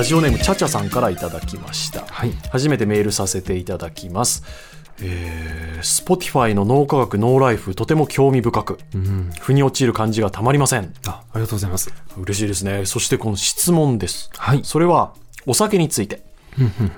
ラジオネームちゃちゃさんからいただきました、はい。初めてメールさせていただきます。えー、Spotify の脳科学ノーライフとても興味深く、うん。腑に落ちる感じがたまりません。あありがとうございます。嬉しいですね。そしてこの質問です。はい。それはお酒について。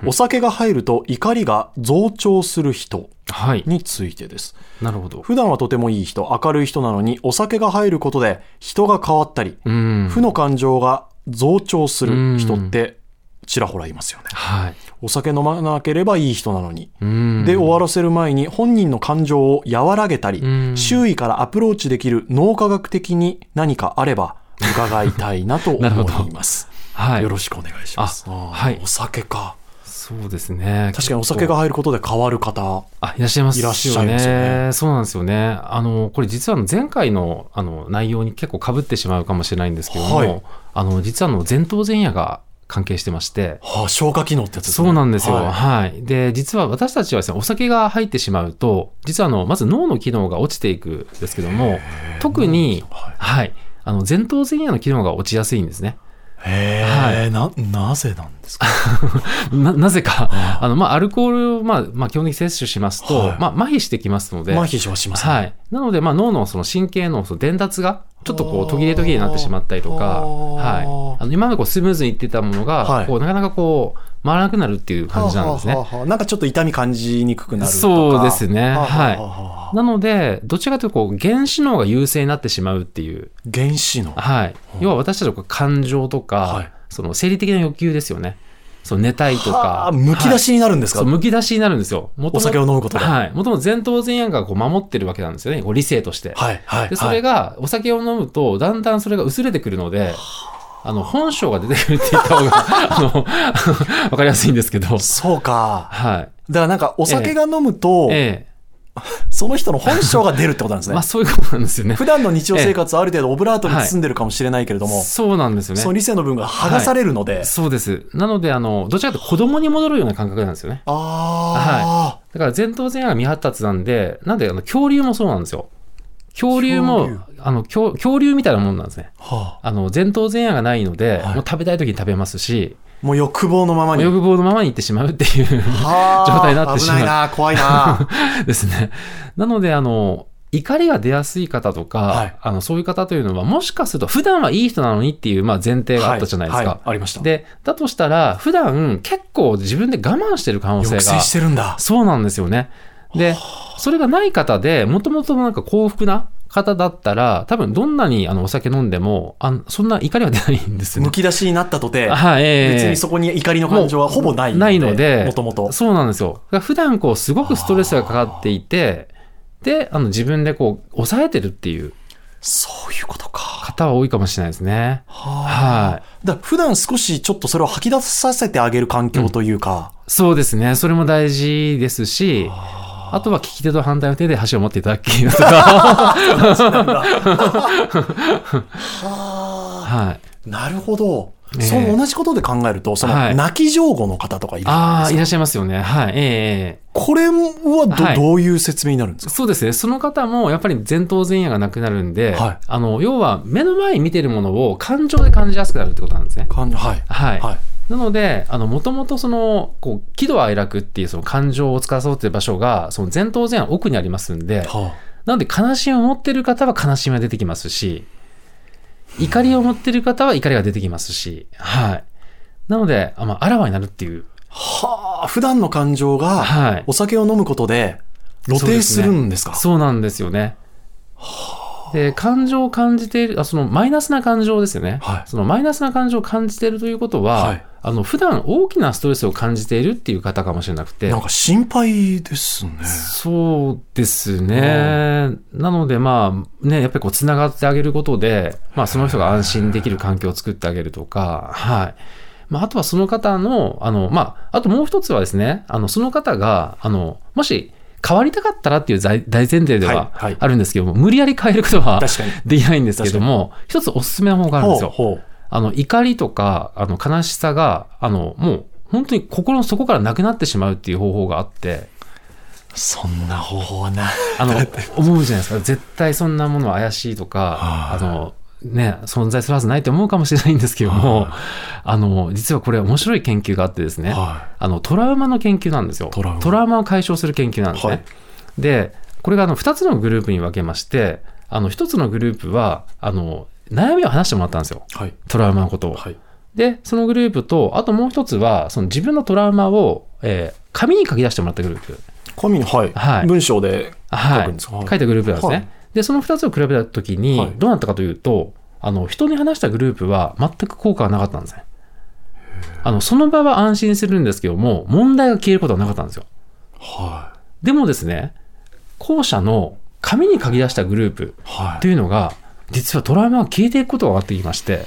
お酒が入ると怒りが増長する人はい。についてです。なるほど。普段はとてもいい人明るい人なのにお酒が入ることで人が変わったりうん。負の感情が増長する人ってちらほらいますよね。はい。お酒飲まなければいい人なのに。うん。で終わらせる前に本人の感情を和らげたりうん。周囲からアプローチできる脳科学的に何かあれば 伺いたいなと思います。はい。よろしくお願いします。はい。お酒かそうですね。確かにお酒が入ることで変わる方あいらっしゃいますいらっしゃいますよね。そうなんですよね。あのこれ実は前回のあの内容に結構かぶってしまうかもしれないんですけども、はい。あの実はあの前頭前野が関係してまして。はあ、消化機能ってやつですね。そうなんですよ。ははい。い。で、実は私たちはですね、お酒が入ってしまうと、実はあの、まず脳の機能が落ちていくんですけども、特に、はい。はい。あの、前頭前野の機能が落ちやすいんですね。へえ、な、なぜなんですか？な、なぜか、あの、まあ、アルコールを、まあ、まあ、基本的に摂取しますと、はい。まあ、麻痺してきますので、麻痺しますね。はい。なので、まあ、脳のその神経のその伝達が、ちょっとこう途切れ途切れになってしまったりとか、はい。あの今までこうスムーズにいってたものが、はい。こうなかなかこう回らなくなるっていう感じなんですね。はあはなんかちょっと痛み感じにくくなるとか。そうですね。はあはあはいはあ。なので、どちらかというとこう原子脳が優勢になってしまうっていう、原子のはい。要は私たちの感情とか、はい。その生理的な欲求ですよね。そう寝たいとはかあ。むき出しになるんですか、そう、むき出しになるんですよ。もともとお酒を飲むことではい。もともと前頭前野がこう守ってるわけなんですよね。こう理性として。はいはいで、それが、お酒を飲むと、だんだんそれが薄れてくるので、あの、本性が出てくるって言った方が、あの、わかりやすいんですけど。そうかはい。だからなんかお酒が飲むと、えその人の本性が出るってことなんですえ。ねまあ、そういうことなんですよね。普段の日常生活はある程度オブラートに包んでるかもしれないけれども、そうなんですよね。その理性の部分が剥がされるので、そうです。なので、あの、どちらかというと子供に戻るような感覚なんですよね。あだから前頭前野が未発達なんで、なんで、あの、恐竜もそうなんですよ。恐竜も、恐竜あの恐、恐竜みたいなもんなんですね。あ、はあ、あの、前頭前野がないので、はいもう食べたい時に食べますし、もう欲望のままに。欲望のままに行ってしまうっていうはあ状態になってしまう危ないな、怖いな。ですね。なので、あの、怒りが出やすい方とか、はいあのそういう方というのは、もしかすると、普段はいい人なのにっていう、まあ、前提があったじゃないですか。はいはいありました。で、だとしたら、普段結構自分で我慢してる可能性が。抑制してるんだ。そうなんですよね。で、それがない方で、もともとなんか幸福な方だったら、多分どんなにあのお酒飲んでも、あそんな怒りは出ないんですねむ。き出しになったとて、はい、ええ別にそこに怒りの感情はほぼないないので、もともと。そうなんですよ。普段こう、すごくストレスがかかっていて、で、あの自分でこう、抑えてるっていうそういうことか。方は多いかもしれないですね。ははい。だから普段少しちょっとそれを吐き出させてあげる環境というか、そうですね。それも大事ですし、あとは利き手と反対の手で箸を持っていただきとか。ははい。あ、なるほど。ええその同じことで考えると、そのはい泣き上戸の方とかいるじゃああ、いらっないですか。しゃいますよね。はい。ええええこれはど,、はいどういう説明になるんですか？そうですね。その方もやっぱり前頭前野がなくなるんで、はいあの、要は目の前に見てるものを感情で感じやすくなるってことなんですね。感情はい。はい。はい。なので、あの、もともとその、こう、喜怒哀楽っていうその感情を司っている場所が、その前頭前野奥にありますんで、はなので悲しみを持ってる方は悲しみが出てきますし、怒りを持ってる方は怒りが出てきますし、はい。なので、あまあ、あらわになるっていう。あ、はあ、普段の感情がはい。お酒を飲むことで露呈するんですか？そうなんですよね。で、感情を感じている、あそのマイナスな感情ですよね。はいそのマイナスな感情を感じているということは、はいあの、普段大きなストレスを感じているっていう方かもしれなくて。なんか心配ですね。そうですね。なので、まあ、ね、やっぱりこう、つながってあげることで、まあ、その人が安心できる環境を作ってあげるとか、はい。まあ、あとはその方の、あの、まあ、あともう一つはですね、あの、その方が、あの、もし、変わりたかったらっていう大大前提ではいははいあるんですけども、無理やり変えることは。できないんですけども、一つおすすめの方があるんですよ。ほうほうあの、怒りとか、あの、悲しさが、あの、もう、本当に心の底からなくなってしまうっていう方法があって、そんな方法はな。あの、思うじゃないですか。絶対そんなものは怪しいとか、はいあの、ね、存在するはずないと思うかもしれないんですけども、あの、実はこれ面白い研究があってですね、はあの、トラウマの研究なんですよ。トラウマを解消する研究なんですね。はいで、これがあの、2つのグループに分けまして、あの、1つのグループは、あの、悩みを話してもらったんですよ。い。はい。トラウマのことを。はい。で、そのグループと、あともう一つは、その自分のトラウマを、えー紙に書き出してもらったグループ。紙に、はい。はい文章で書はい。くんですか、はい書いたグループなんですね。はいで、その二つを比べたときにはい、どうなったかというと、あの、人に話したグループは全く効果がなかったんですね。あの、その場は安心するんですけども、問題が消えることはなかったんですよ。はでもですね、後者の紙に書き出したグループと。いうのが、実はトラウマが消えていくことが分かってきまして、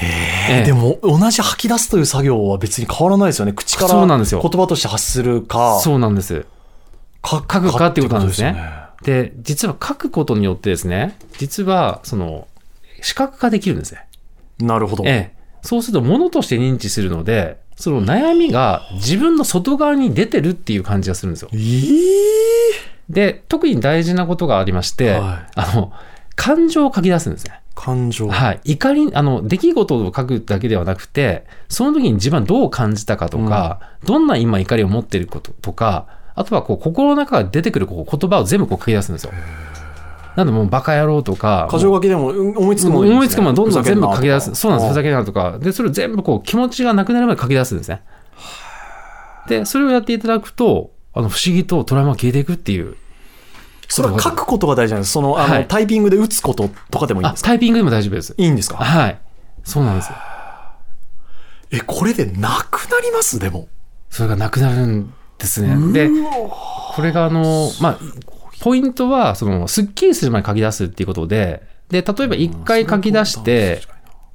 ええでも、同じ吐き出すという作業は別に変わらないですよね。口からそうなんですよ言葉として発するか、そうなんです。書書くかっていうことなんですねで、実は書くことによってですね、実は、その、視覚化できるんですね。とですねなるほど。ええ。そうすると、ものとして認知するので、その悩みが自分の外側に出てるっていう感じがするんですよ。えーで、特に大事なことがありまして、はいあの、感情を書き出すんですね。感情。はい。怒り、あの、出来事を書くだけではなくて、その時に自分はどう感じたかとか、どんな今怒りを持っていることとか、あとはこう、心の中から出てくるこう言葉を全部こう書き出すんですよ。なんでもうバカ野郎とか、箇条書きでもうん思いつくもんね思いつくものどんどん全部書き出す。そうなんです。ふざけけんなとか。で、それを全部こう気持ちがなくなるまで書き出すんですね。で、それをやっていただくと、あの、不思議とトラウマが消えていくっていう。それは書くことが大事なんです。その、あの、はいタイピングで打つこととかでもいいんあで、すか？タイピングでも大丈夫です。いいんですか？はい。そうなんです。え、これでなくなります？でも。それがなくなるんですね。で、これがあの、まあ、ポイントは、その、スッキリするまで書き出すっていうことで、で、例えば一回書き出して、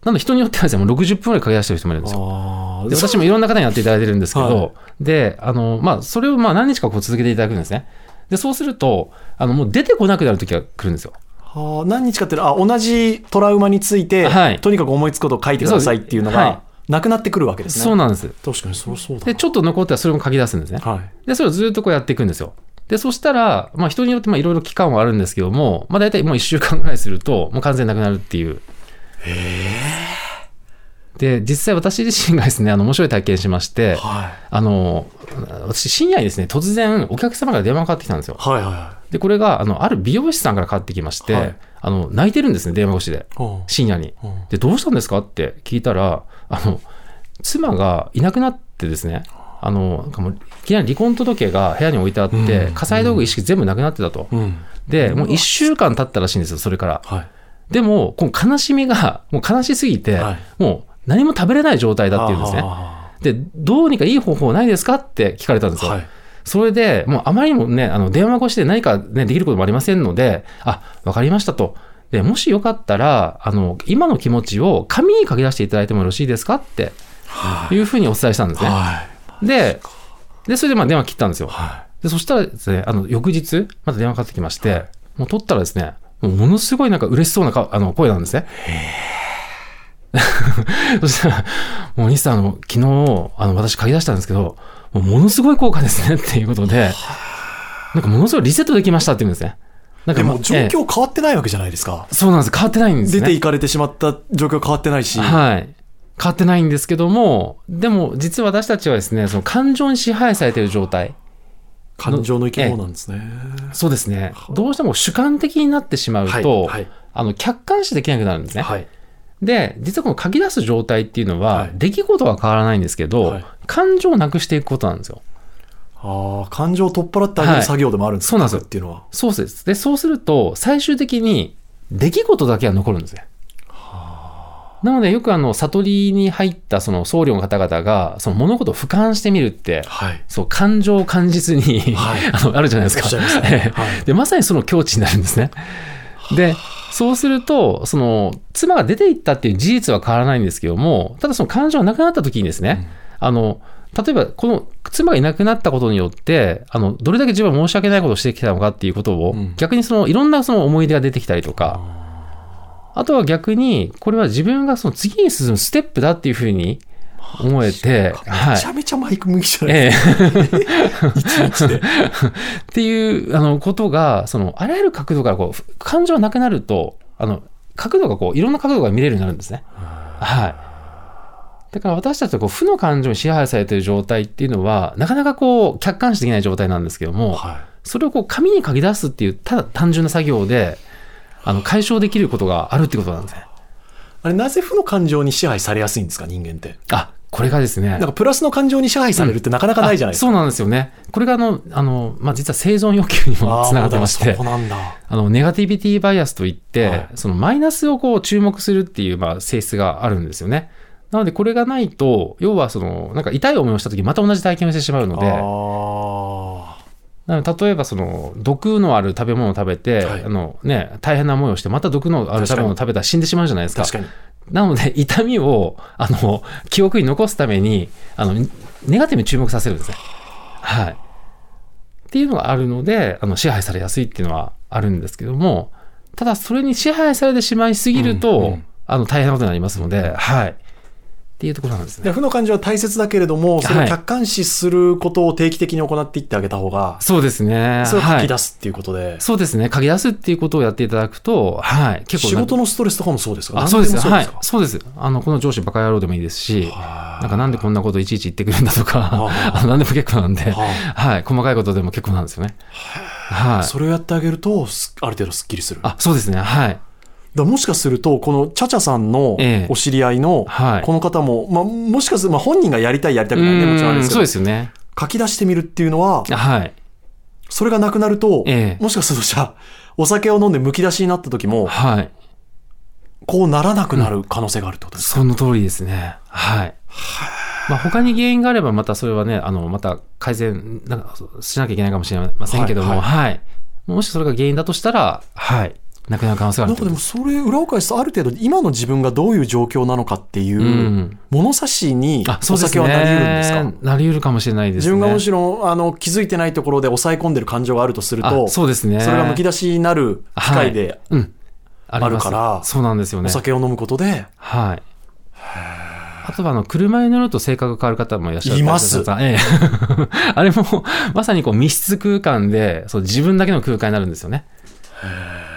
なんで人によってはですね、もう60分ぐらい書き出してる人もいるんですよ。あで私もいろんな方にやっていただいてるんですけど、はで、あの、まあ、それをまあ何日かこう続けていただくんですね。で、そうすると、あの、もう出てこなくなる時が来るんですよ。はあ、何日かっていうのはあ、同じトラウマについて、はいとにかく思いつくことを書いてくださいっていうのが、はいなくなってくるわけですね。そうなんです。確かにそりゃそうだ。で、ちょっと残ったらそれも書き出すんですね。はい。で、それをずっとこうやっていくんですよ。で、そしたら、まあ人によってまあいろいろ期間はあるんですけども、まあ大体もう1週間ぐらいすると、もう完全になくなるっていう。で、実際私自身がですね、あの、面白い体験しまして、はい。あの、私深夜にですね、突然お客様から電話がかかってきたんですよ。はいはで、これが、あの、ある美容師さんからかかってきまして、はいあの、泣いてるんですね、電話越しで。深夜に。で、どうしたんですかって聞いたら、あの、妻がいなくなってですね、あの、なんかもういきなり離婚届が部屋に置いてあって、うん火災道具一式全部なくなってたと。うん。で、もう一週間経ったらしいんですよ、それから。はい。でも、この悲しみが、もう悲しすぎて、はいもう何も食べれない状態だっていうんですね。はで、どうにかいい方法ないですかって聞かれたんですよ。あはい。それで、もうあまりにもね、あの、電話越しで何かね、できることもありませんので、あ、わかりましたと。で、もしよかったら、あの、今の気持ちを紙に書き出していただいてもよろしいですかっていうふうにお伝えしたんですね。はい。で、で、それでまあ電話切ったんですよ。はで、そしたらですね、あの、翌日、また電話かかってきまして、もう取ったらですね、もうものすごいなんか嬉しそうなかあの声なんですね。そしたら、もう西さん、あの、昨日、あの、私書き出したんですけど、もうものすごい効果ですねっていうことで、なんかものすごいリセットできましたって言うんですね。なんい。でかも状え況変わってないわけじゃないですか。えそうなんです。変わってないんですね。出て行かれてしまった状況変わってないし。はい。変わってないんですけども、でも実は私たちはですね、その感情に支配されている状態。感情の生き物なんですね。そうですね。どうしても主観的になってしまうと、はい。あの、客観視できなくなるんですね。はい。で、実はこの書き出す状態っていうのは、はい出来事は変わらないんですけど、はい感情をなくしていくことなんですよ。ああ、感情を取っ払ってあげはいる作業でもあるんですか、そうなんですっていうのは。そうです。で、そうすると、最終的に出来事だけは残るんですね。なので、よくあの、悟りに入ったその僧侶の方々が、その物事を俯瞰してみるって、はい。そう、感情を感じずに、はい あの、あるじゃないですか。ま で、まさにその境地になるんですね。で、そうすると、その、妻が出ていったっていう事実は変わらないんですけども、ただその感情がなくなった時にですね、あの、例えば、この妻がいなくなったことによって、あの、どれだけ自分は申し訳ないことをしてきたのかっていうことを、うん。逆にその、いろんなその思い出が出てきたりとか、あとは逆に、これは自分がその次に進むステップだっていうふうに思えて、はいめち。ゃめちゃマイク向きじゃないでええすか。一日で。っていうあのことが、そのあらゆる角度からこうふ感情がなくなると、あの角度がこう、いろんな角度が見れるようになるんですね。はい。だから私たちはこう負の感情に支配されている状態っていうのは、なかなかこう、客観視できない状態なんですけども、はい。それをこう、紙に書き出すっていう、ただ単純な作業で、あの、解消できることがあるってことなんですね。あれ、なぜ負の感情に支配されやすいんですか、人間って。あ、これがですね。なんかプラスの感情に支配されるってなかなかないじゃないですか。あそうなんですよね。これがあの、あの、まあ、実は生存欲求にもつながってましてそこ、なんだ。あの、ネガティビティバイアスといって、はいそのマイナスをこう注目するっていう、まあ、性質があるんですよね。なので、これがないと、要はその、なんか痛い思いをした時また同じ体験をしてしまうので、あなので例えばその、毒のある食べ物を食べて、はいあのね、大変な思いをして、また毒のある食べ物を食べたら死んでしまうじゃないですか。なので、痛みを、あの、記憶に残すために、あの、ネガティブに注目させるんですね。はい。っていうのがあるので、あの、支配されやすいっていうのはあるんですけども、ただ、それに支配されてしまいすぎると、うんうんあの、大変なことになりますので、はい。っていうところなんですね。で負の感情は大切だけれども、それをはい客観視することを定期的に行っていってあげた方が、そうですね。それを書はいき出すっていうことで、そうですね。書き出すっていうことをやっていただくと、はい。結構仕事のストレスとかもそうですか？あ、そうです。はい。そうです。あの、この上司バカ野郎でもいいですし、はなんかなんでこんなこといちいち言ってくるんだとか、あ あの何でも結構なんで、ははい、細かいことでも結構なんですよね。はい。それをやってあげると、すある程度スッキリする。あ、そうですね。はい。らもしかすると、このチャチャさんのええお知り合いの、はいこの方も、まあ、もしかすると、まあ、本人がやりたい、やりたくないね、もちろんあれですけどそうですよね。書き出してみるっていうのは、はい。それがなくなると、ええもしかするとじゃあ、お酒を飲んでむき出しになった時も、はい。こうならなくなる可能性があるってことですか、その通りですね。はい。まあ、他に原因があれば、またそれはね、あの、また改善なんかしなきゃいけないかもしれませんけども、はいはい。もしそれが原因だとしたら、はい。なくなる可能性があなんかでもそれ、裏を返すと、ある程度、今の自分がどういう状況なのかっていう、うん物差しにあ、そお。酒はなり得るんですか？なり得るかもしれないですね。自分がむしろあの気づいてないところで抑え込んでる感情があるとすると、あそうですね。それがむき出しになる機会で、うん。ありますあるからそうなんですよね。お酒を飲むことで、はい。あとは、あの、車に乗ると性格が変わる方もいらっしゃるいますええ。あれも、まさにこう密室空間で、そう自分だけの空間になるんですよね。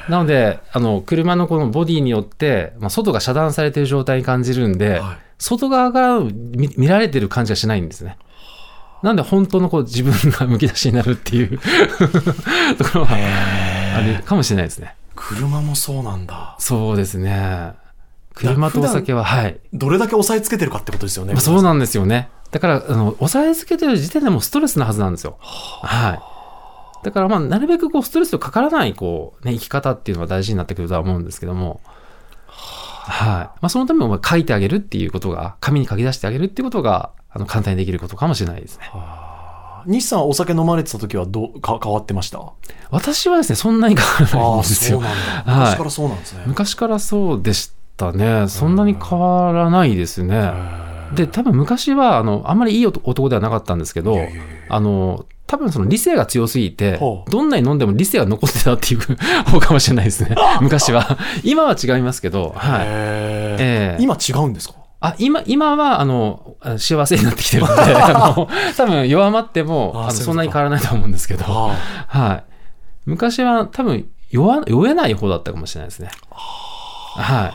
なので、あの、車のこのボディによって、まあ、外が遮断されている状態に感じるんで、はい外側から見見られてる感じがしないんですね。なんで本当のこう自分がむき出しになるっていう ところはあるかもしれないですね。車もそうなんだ。そうですね。車とお酒は、はい。どれだけ抑えつけてるかってことですよね。まあ、そうなんですよね。だから、あの、押さえつけてる時点でもうストレスなはずなんですよ。はい。だから、まあ、なるべくこう、ストレスとかからない、こう、ね、生き方っていうのが大事になってくるとは思うんですけども、はい。まあ、そのためにも書いてあげるっていうことが、紙に書き出してあげるっていうことが、あの、簡単にできることかもしれないですね。西さんはお酒飲まれてた時はどうか変わってました？私はですね、そんなに変わらないんですよ。昔からそうなんですね。昔からそうでしたね。そんなに変わらないですね。で、多分昔は、あの、あんまりいい男ではなかったんですけどあの、多分その理性が強すぎてどんなに飲んでも理性が残ってたっていう 方かもしれないですね。昔は。今は違いますけど、はい。へええー今違うんですか？あ、今、今は、あの、幸せになってきてるので、あの、多分弱まっても、あのあそんなに変わらないと思うんですけど、あはい。昔は多分弱、酔えない方だったかもしれないですね。はい。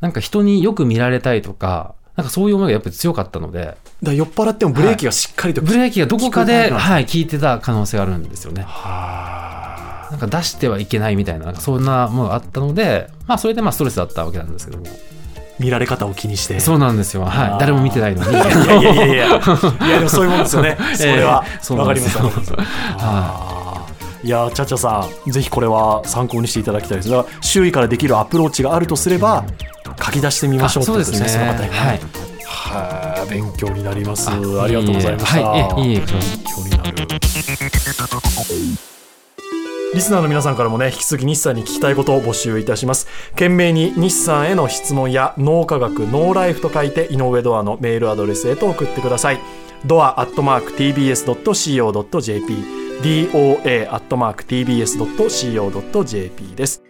なんか人によく見られたいとか、なんかそういう思いがやっぱり強かったので、だ酔っ払ってもブレーキがしっかりと、ブレーキがどこかで、はい、効いてた可能性があるんですよね。はなんか出してはいけないみたいな、なんかそんなものがあったので、まあそれでまあストレスだったわけなんですけども。い見られ方を気にして。そうなんですよ。はい。誰も見てないのに。いやいやいやいやいや、いやでもそういうもんですよね。それはええ。そうわかります。わかりますあーいやー、チャチャさん、ぜひこれは参考にしていただきたいです。周囲からできるアプローチがあるとすれば、書き出してみましょうってことですね。はい。はい、勉強になります。ありがとうございました。はい。ええいい勉強になる。リスナーの皆さんからもね、引き続き日産に聞きたいことを募集いたします。懸命に日産への質問や脳科学、ノーライフと書いて、井上ドアのメールアドレスへと送ってください。ドアアットマーク tbs.co.jp、doa アットマーク tbs.co.jp です。